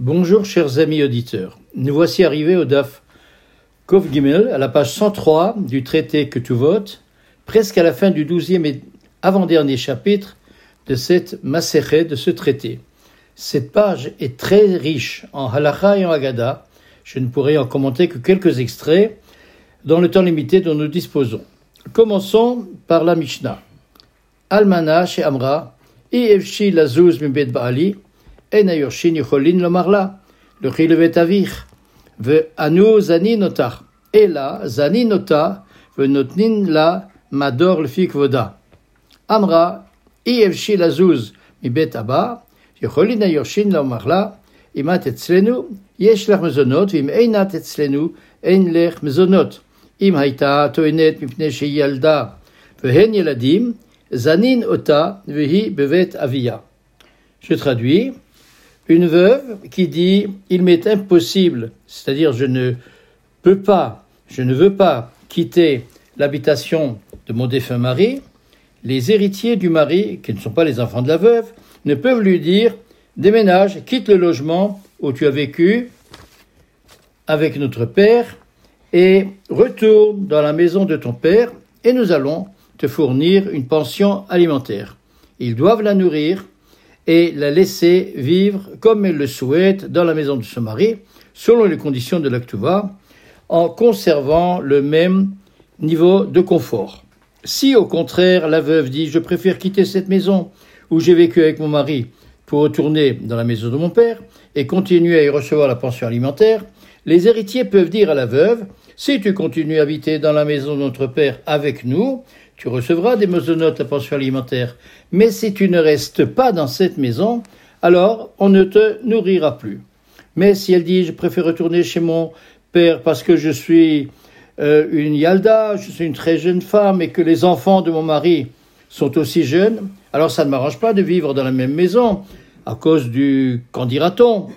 Bonjour chers amis auditeurs. Nous voici arrivés au DAF Kov Gimel, à la page 103 du traité que tu votes, presque à la fin du douzième et avant-dernier chapitre de cette Maserhet, de ce traité. Cette page est très riche en halacha et en agada. Je ne pourrai en commenter que quelques extraits dans le temps limité dont nous disposons. Commençons par la Mishnah. Almana chez Amra, Evshi lazuz mi bet baali, en ayorshin yicholin lomar la, le chilevet avich, ve anu zani notar, ela zani nota, ve notnin la mador le fik voda. Amra, Evshi lazuz mi bet abba, יכולין היורשין לומר לה, אם את אצלנו, יש לך מזונות, ואם אין את אצלנו, אין לך מזונות. אם הייתה טוענת מפני שהיא ילדה והן ילדים, זנין אותה והיא בבית אביה. Je traduis. Une veuve qui dit Il m'est impossible, c'est-à-dire je ne peux pas, je ne veux pas quitter l'habitation de mon défunt mari, les héritiers du mari, qui ne sont pas les enfants de la veuve, ne peuvent lui dire Déménage, quitte le logement où tu as vécu avec notre père et retourne dans la maison de ton père et nous allons te fournir une pension alimentaire. Ils doivent la nourrir et la laisser vivre comme elle le souhaite dans la maison de son mari, selon les conditions de l'actuva, en conservant le même niveau de confort. Si au contraire la veuve dit je préfère quitter cette maison où j'ai vécu avec mon mari pour retourner dans la maison de mon père et continuer à y recevoir la pension alimentaire, les héritiers peuvent dire à la veuve si tu continues à habiter dans la maison de notre père avec nous, tu recevras des mosonotes la pension alimentaire. Mais si tu ne restes pas dans cette maison, alors on ne te nourrira plus. Mais si elle dit je préfère retourner chez mon père parce que je suis euh, une yalda, je suis une très jeune femme et que les enfants de mon mari sont aussi jeunes, alors ça ne m'arrange pas de vivre dans la même maison à cause du, qu'en dira-t-on,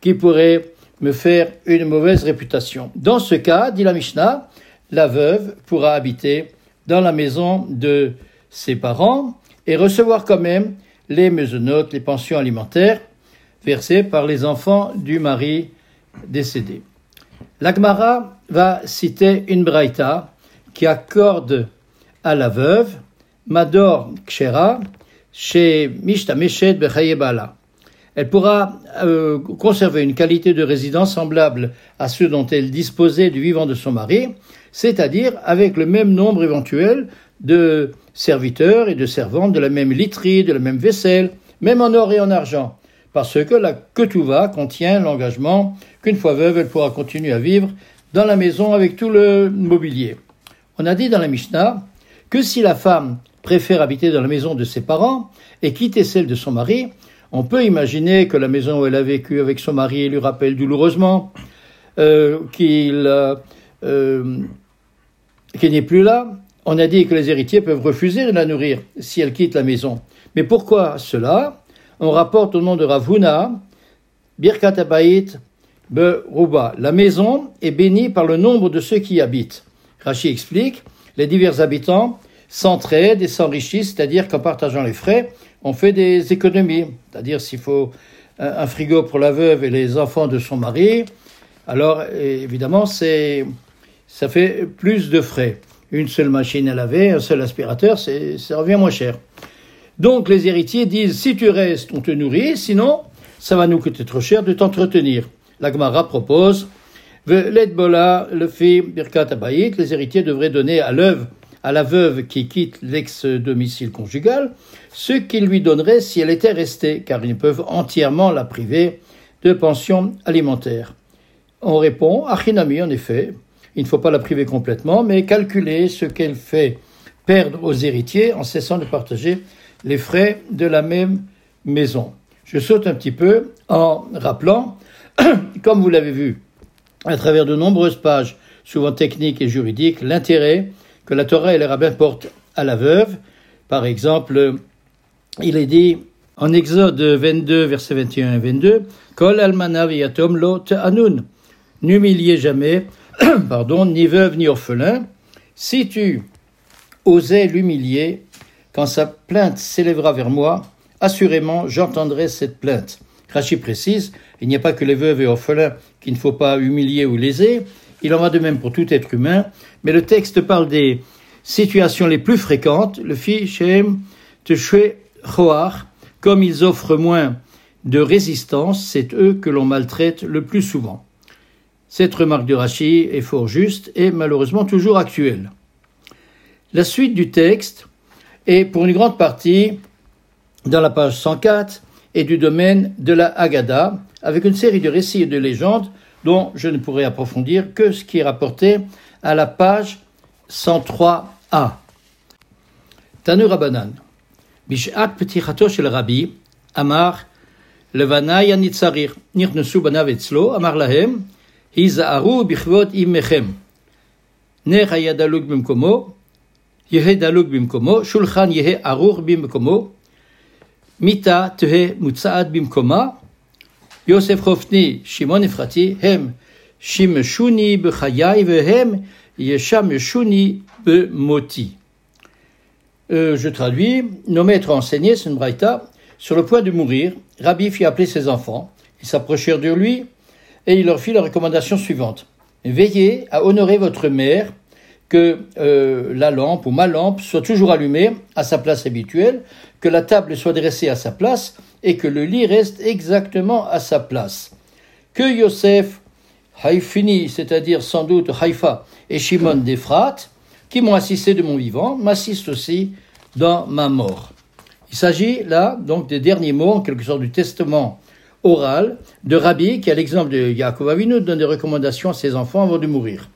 qui pourrait me faire une mauvaise réputation. Dans ce cas, dit la Mishnah, la veuve pourra habiter dans la maison de ses parents et recevoir quand même les meusonotes, les pensions alimentaires versées par les enfants du mari décédé. L'Agmara va citer une braïta qui accorde à la veuve Mador Kshera chez Mishtameshet Bechayebala. Elle pourra euh, conserver une qualité de résidence semblable à ceux dont elle disposait du vivant de son mari, c'est-à-dire avec le même nombre éventuel de serviteurs et de servantes de la même literie, de la même vaisselle, même en or et en argent, parce que la Ketouva contient l'engagement qu'une fois veuve, elle pourra continuer à vivre dans la maison avec tout le mobilier. On a dit dans la Mishnah que si la femme préfère habiter dans la maison de ses parents et quitter celle de son mari, on peut imaginer que la maison où elle a vécu avec son mari lui rappelle douloureusement euh, qu'il euh, n'est plus là. On a dit que les héritiers peuvent refuser de la nourrir si elle quitte la maison. Mais pourquoi cela? On rapporte au nom de Ravuna, Birkat Abayit Beruba. La maison est bénie par le nombre de ceux qui y habitent. Rachi explique, les divers habitants s'entraident et s'enrichissent, c'est-à-dire qu'en partageant les frais, on fait des économies. C'est-à-dire s'il faut un frigo pour la veuve et les enfants de son mari, alors évidemment c'est ça fait plus de frais. Une seule machine à laver, un seul aspirateur, ça revient moins cher. Donc les héritiers disent si tu restes, on te nourrit, sinon ça va nous coûter trop cher de t'entretenir. La Gemara propose bola le fait Birkat Abayit, les héritiers devraient donner à l'œuvre à la veuve qui quitte l'ex-domicile conjugal ce qu'il lui donnerait si elle était restée, car ils peuvent entièrement la priver de pension alimentaire. On répond, Achinami, en effet, il ne faut pas la priver complètement, mais calculer ce qu'elle fait perdre aux héritiers en cessant de partager les frais de la même maison. Je saute un petit peu en rappelant, comme vous l'avez vu à travers de nombreuses pages, souvent techniques et juridiques, l'intérêt que la Torah et les rabbins portent à la veuve. Par exemple, il est dit en Exode 22, versets 21 et 22, Kol almana viatom lo anun. N'humiliez jamais, pardon, ni veuve ni orphelin. Si tu osais l'humilier, quand sa plainte s'élèvera vers moi, assurément j'entendrai cette plainte. Rachi précise, il n'y a pas que les veuves et orphelins qu'il ne faut pas humilier ou léser, il en va de même pour tout être humain, mais le texte parle des situations les plus fréquentes, le fi shem te choar, comme ils offrent moins de résistance, c'est eux que l'on maltraite le plus souvent. Cette remarque de Rachi est fort juste et malheureusement toujours actuelle. La suite du texte est pour une grande partie dans la page 104 et du domaine de la Haggadah, avec une série de récits et de légendes dont je ne pourrai approfondir que ce qui est rapporté à la page 103a. Tanu Rabbanan. Bish'at petichato shel Rabbi, Amar, Levanaya nitzarir, nirnesu banav etzlo, Amar lahem, היזהרו בכבוד אימכם. נר היה דלוק במקומו, יהא דלוק במקומו, שולחן יהא ערוך במקומו, מיטה תהא מוצעת במקומה, יוסף חופני, שמעון אפרתי, הם Shimshuni vehem yeshamshuni. Euh, je traduis, nos maîtres enseignaient, c'est sur le point de mourir, Rabbi fit appeler ses enfants, ils s'approchèrent de lui, et il leur fit la recommandation suivante. Veillez à honorer votre mère, que euh, la lampe ou ma lampe soit toujours allumée à sa place habituelle, que la table soit dressée à sa place, et que le lit reste exactement à sa place. Que Yosef Haïfini, c'est-à-dire sans doute Haïfa et Shimon d'Ephrat, qui m'ont assisté de mon vivant, m'assistent aussi dans ma mort. Il s'agit là donc des derniers mots, en quelque sorte, du testament oral de Rabbi, qui, à l'exemple de Yaakov Avinu, donne des recommandations à ses enfants avant de mourir.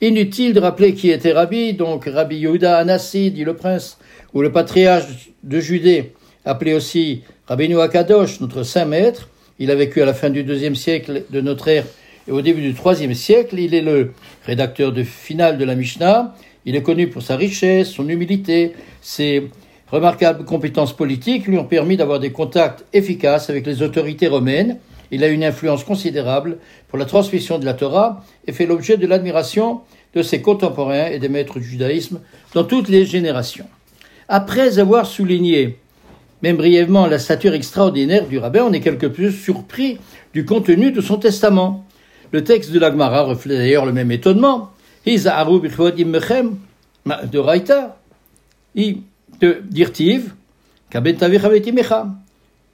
Inutile de rappeler qui était Rabbi, donc Rabbi Yehuda Anassi, dit le prince, ou le patriarche de Judée, appelé aussi Rabbeinu Akadosh, notre saint maître. Il a vécu à la fin du deuxième siècle de notre ère au début du troisième siècle. Il est le rédacteur de final de la Mishnah. Il est connu pour sa richesse, son humilité, ses remarquables compétences politiques lui ont permis d'avoir des contacts efficaces avec les autorités romaines. Il a une influence considérable pour la transmission de la Torah et fait l'objet de l'admiration de ses contemporains et des maîtres du judaïsme dans toutes les générations. Après avoir souligné, même brièvement, la stature extraordinaire du rabbin, on est quelque peu surpris du contenu de son testament. Le texte de l'Agmara reflète d'ailleurs le même étonnement. de Raïta de Dirtiv,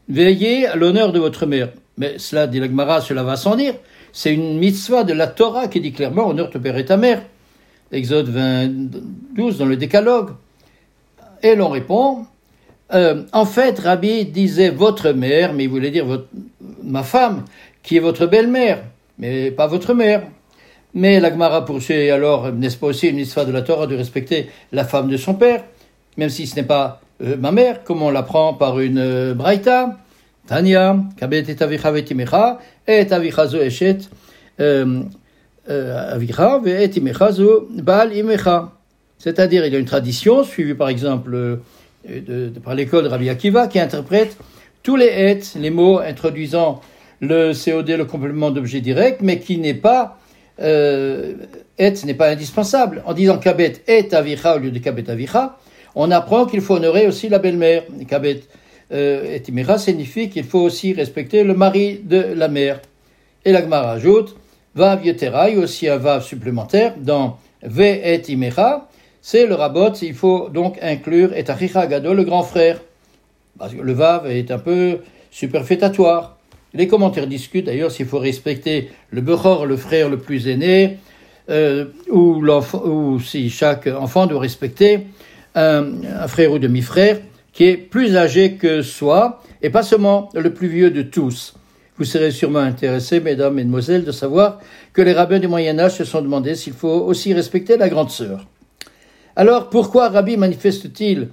Veillez à l'honneur de votre mère. Mais cela, dit l'Agmara, cela va sans dire. C'est une mitzvah de la Torah qui dit clairement honneur ton père et ta mère. Exode 22 dans le décalogue. Et l'on répond, euh, en fait, Rabbi disait votre mère, mais il voulait dire ma femme, qui est votre belle-mère, mais pas votre mère. Mais l'Agmara poursuit alors, n'est-ce pas aussi une mitzvah de la Torah de respecter la femme de son père même si ce n'est pas euh, ma mère, comme on l'apprend par une euh, braïta. Tanya, kabet et avicha vetimecha, et avicha zo eshet euh, avicha, et imecha zo bal imecha. C'est-à-dire, il y a une tradition, suivie par exemple par l'école de Rabbi Akiva, qui interprète tous les et, les mots introduisant le COD, le complément d'objet direct, mais qui n'est pas euh, et n'est pas indispensable. En disant kabet et avicha au lieu de kabet avicha, on apprend qu'il faut honorer aussi la belle-mère. Kabet euh, et signifie qu'il faut aussi respecter le mari de la mère. Et la Gemara ajoute Vav Yetera, aussi un Vav supplémentaire dans Ve et Imera, c'est le rabot, il faut donc inclure et Gado, le grand frère. Parce que le Vav est un peu superfétatoire. Les commentaires discutent d'ailleurs s'il faut respecter le Bechor, le frère le plus aîné, euh, ou, si chaque enfant doit respecter un, frère ou demi-frère qui est plus âgé que soi, et pas seulement le plus vieux de tous. Vous serez sûrement intéressés, mesdames, et mesdemoiselles, de savoir que les rabbins du Moyen Âge se sont demandé s'il faut aussi respecter la grande sœur. Alors, pourquoi Rabbi manifeste-t-il,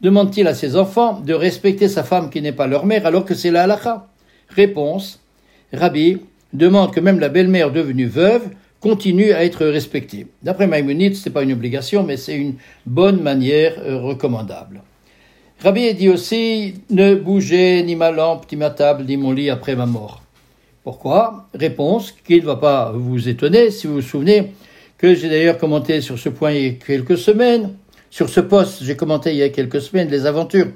demande-t-il à ses enfants de respecter sa femme qui n'est pas leur mère alors que c'est la halakha? Réponse, Rabbi demande que même la belle-mère devenue veuve continue à être respecté. D'après Maïmonide, ce n'est pas une obligation, mais c'est une bonne manière euh, recommandable. Rabbi dit aussi Ne bougez ni ma lampe, ni ma table, ni mon lit après ma mort. Pourquoi? Réponse qui ne va pas vous étonner si vous vous souvenez que j'ai d'ailleurs commenté sur ce point il y a quelques semaines. Sur ce poste, j'ai commenté il y a quelques semaines les aventures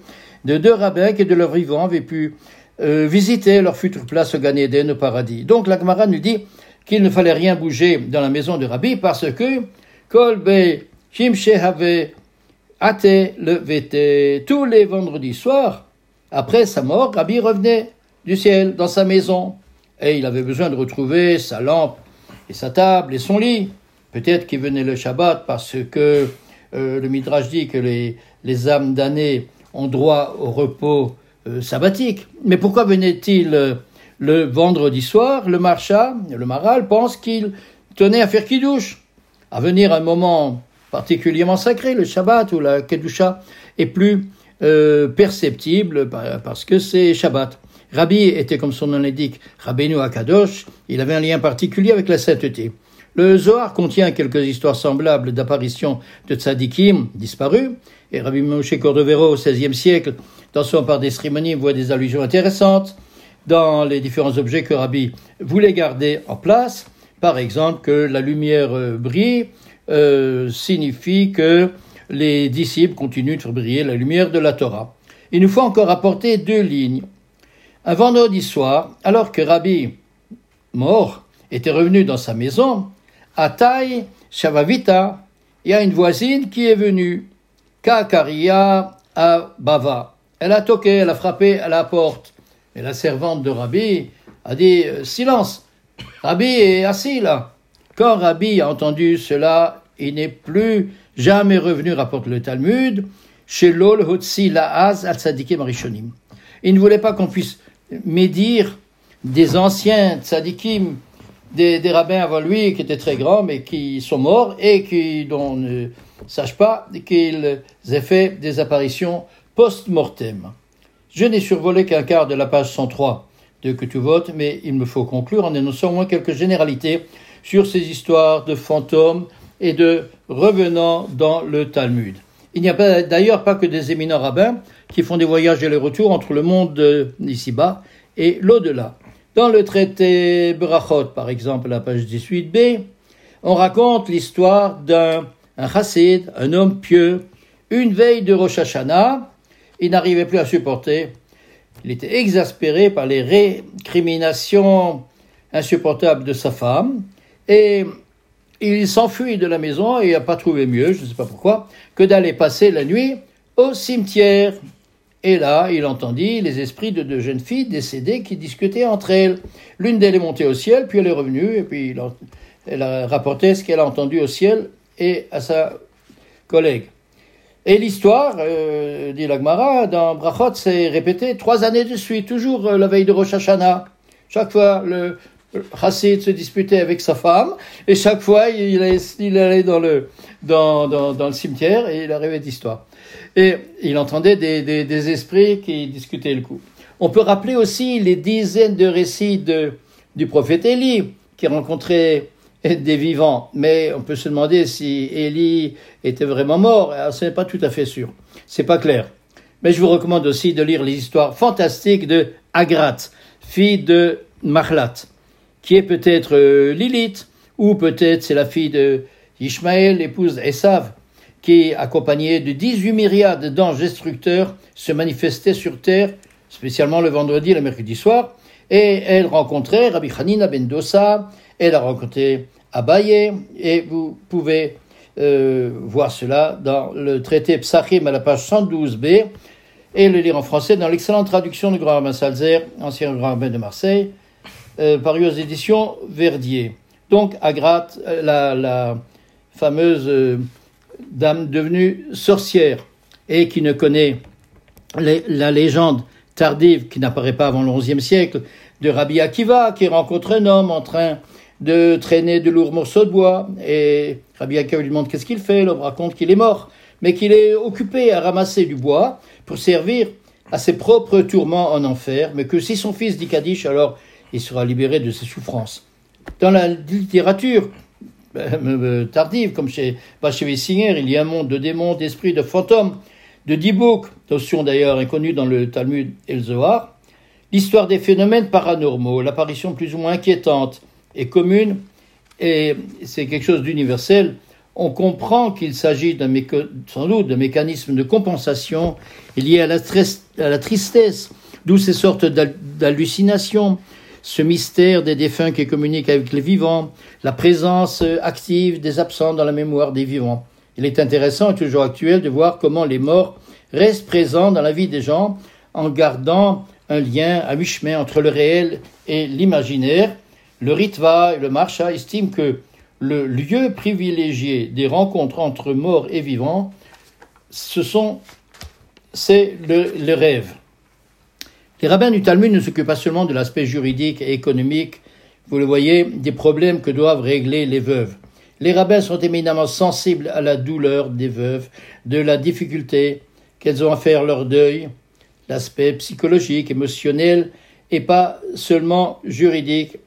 de deux rabbins qui, de leur vivant, avaient pu euh, visiter leur future place au Gan Eden, au paradis. Donc la Gemara nous dit qu'il ne fallait rien bouger dans la maison de Rabbi parce que Kolbe Shimshehave Ate le Vete, tous les vendredis soirs, après sa mort, Rabbi revenait du ciel dans sa maison et il avait besoin de retrouver sa lampe et sa table et son lit. Peut-être qu'il venait le Shabbat parce que euh, le Midrash dit que les, les âmes damnées ont droit au repos euh, sabbatique. Mais pourquoi venait-il euh, le vendredi soir Le marcha, le maral, pense qu'il tenait à faire kidouche, à venir à un moment particulièrement sacré, le Shabbat ou la Kedusha est plus perceptible parce que c'est Shabbat. Rabbi était, comme son nom l'indique, Rabbeinu Akadosh, il avait un lien particulier avec la sainteté. Le Zohar contient quelques histoires semblables d'apparitions de tzadikim disparus, et Rabbi Moshe Cordovero au XVIe siècle, dans son part des voit des allusions intéressantes dans les différents objets que Rabbi voulait garder en place. Par exemple, que la lumière euh, brille euh, signifie que les disciples continuent de faire briller la lumière de la Torah. Il nous faut encore apporter deux lignes. Un vendredi soir, alors que Rabbi, mort, était revenu dans sa maison, à taille Shavavita, il y a une voisine qui est venue, Kakaria à Bava. Elle a toqué, elle a frappé à la porte. Et la servante de Rabbi a dit euh, Silence, Rabbi est assis là. Quand Rabbi a entendu cela, il n'est plus jamais revenu, rapporte le Talmud, chez l'Ol Hotsi Laaz al Sadikim Arishonim. Il ne voulait pas qu'on puisse médire des anciens tzadikim, des, rabbins avant lui qui étaient très grands mais qui sont morts et qui dont ne sache pas qu'ils aient fait des apparitions post-mortem. Je n'ai survolé qu'un quart de la page 103 de Que tu votes, mais il me faut conclure en énonçant au moins quelques généralités sur ces histoires de fantômes et de revenants dans le Talmud. Il n'y a d'ailleurs pas que des éminents rabbins qui font des voyages et les retours entre le monde d'ici-bas et l'au-delà. Dans le traité Brachot, par exemple, la page 18b, on raconte l'histoire d'un chassid, un homme pieux, une veille de Rosh Hashanah, il n'arrivait plus à supporter. Il était exaspéré par les récriminations insupportables de sa femme et il s'enfuit de la maison et n'a pas trouvé mieux, je ne sais pas pourquoi, que d'aller passer la nuit au cimetière. Et là, il entendit les esprits de deux jeunes filles décédées qui discutaient entre elles. L'une d'elles est montée au ciel, puis elle est revenue, et puis elle a rapporté ce qu'elle a entendu au ciel et à sa collègue. Et l'histoire, euh, dit l'Agmara, dans Brachot, s'est répétée trois années de suite, toujours euh, la veille de Rosh Hashanah. Chaque fois, le, Hassid se disputait avec sa femme, et chaque fois, il, allait dans le, dans le cimetière, et il arrivait d'histoire. Et il entendait des, esprits qui discutaient le coup. On peut rappeler aussi les dizaines de récits du prophète Élie, qui rencontrait des vivants. Mais on peut se demander si Élie était vraiment mort. Ce n'est pas tout à fait sûr. C'est pas clair. Mais je vous recommande aussi de lire les histoires fantastiques de Agrat, fille de Mahlat, qui est peut-être euh, Lilith, ou peut-être c'est la fille de Ishmaël, épouse d'Esav qui, accompagnée de 18 myriades d'anges destructeurs, se manifestait sur terre, spécialement le vendredi et le mercredi soir, et elle rencontrait Rabbi Hanina ben Dossa, elle a rencontré Abaye, et vous pouvez euh, voir cela dans le traité Psachim à la page 112b, et le lire en français dans l'excellente traduction du grand rabbin Salzer, ancien grand rabbin de Marseille, euh, paru aux éditions Verdier. Donc, Agrat, euh, la, la fameuse dame devenue sorcière et qui ne connaît la légende tardive qui n'apparaît pas avant le XIe siècle de Rabbi Akiva qui rencontre un homme en train de traîner de lourds morceaux de bois. Et Rabbi Akiva lui demande qu'est-ce qu'il fait, l'homme raconte qu'il est mort mais qu'il est occupé à ramasser du bois pour servir à ses propres tourments en enfer. Mais que si son fils dit Kaddish alors il sera libéré de ses souffrances. Dans la littérature tardive, comme chez Bachevet Singer, il y a un monde de démons, d'esprits, de fantômes, de dibouk, notion d'ailleurs inconnue dans le Talmud et le Zohar, l'histoire des phénomènes paranormaux, l'apparition plus ou moins inquiétante et commune, et c'est quelque chose d'universel, on comprend qu'il s'agit sans doute d'un mécanisme de compensation lié à la tristesse D'où ces sortes d'hallucinations, ce mystère des défunts qui communiquent avec les vivants, la présence active des absents dans la mémoire des vivants. Il est intéressant et toujours actuel de voir comment les morts restent présents dans la vie des gens en gardant un lien à mi-chemin entre le réel et l'imaginaire. Le Ritva et le Marsha estiment que le lieu privilégié des rencontres entre morts et vivants, ce sont, c'est le, rêve. Les rabbins du Talmud ne s'occupent pas seulement de l'aspect juridique et économique, vous le voyez, des problèmes que doivent régler les veuves. Les rabbins sont éminemment sensibles à la douleur des veuves, de la difficulté qu'elles ont à faire leur deuil, l'aspect psychologique, émotionnel et pas seulement juridique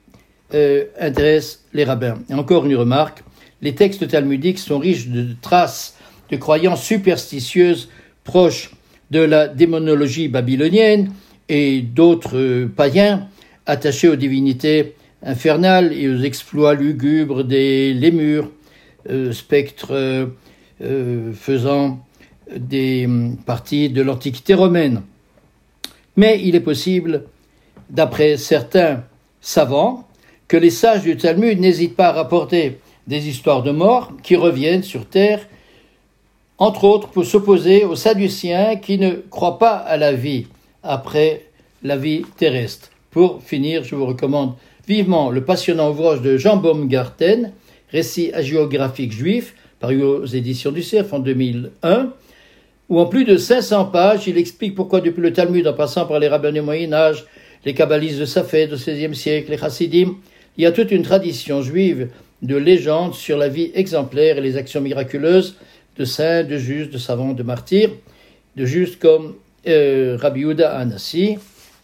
euh, intéresse les rabbins. Et encore une remarque, les textes talmudiques sont riches de traces de croyances superstitieuses proches de la démonologie babylonienne et d'autres euh, païens attachés aux divinités infernales et aux exploits lugubres des lémures, euh, spectres faisant des hum, parties de l'Antiquité romaine. Mais il est possible, d'après certains savants, que les sages du Talmud n'hésitent pas à rapporter des histoires de morts qui reviennent sur terre, entre autres pour s'opposer aux Sadduciens qui ne croient pas à la vie après la vie terrestre. Pour finir, je vous recommande vivement le passionnant ouvrage de Jean Baumgarten, Récit hagiographique juif, paru aux éditions du Cerf en 2001, où en plus de 500 pages, il explique pourquoi depuis le Talmud, en passant par les rabbins du Moyen Âge, les kabbalistes de Safed au XVIe siècle, les chassidim, il y a toute une tradition juive de légendes sur la vie exemplaire et les actions miraculeuses de saints, de justes, de savants, de martyrs, de justes comme euh, Rabbi Anassi.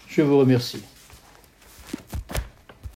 Je vous remercie.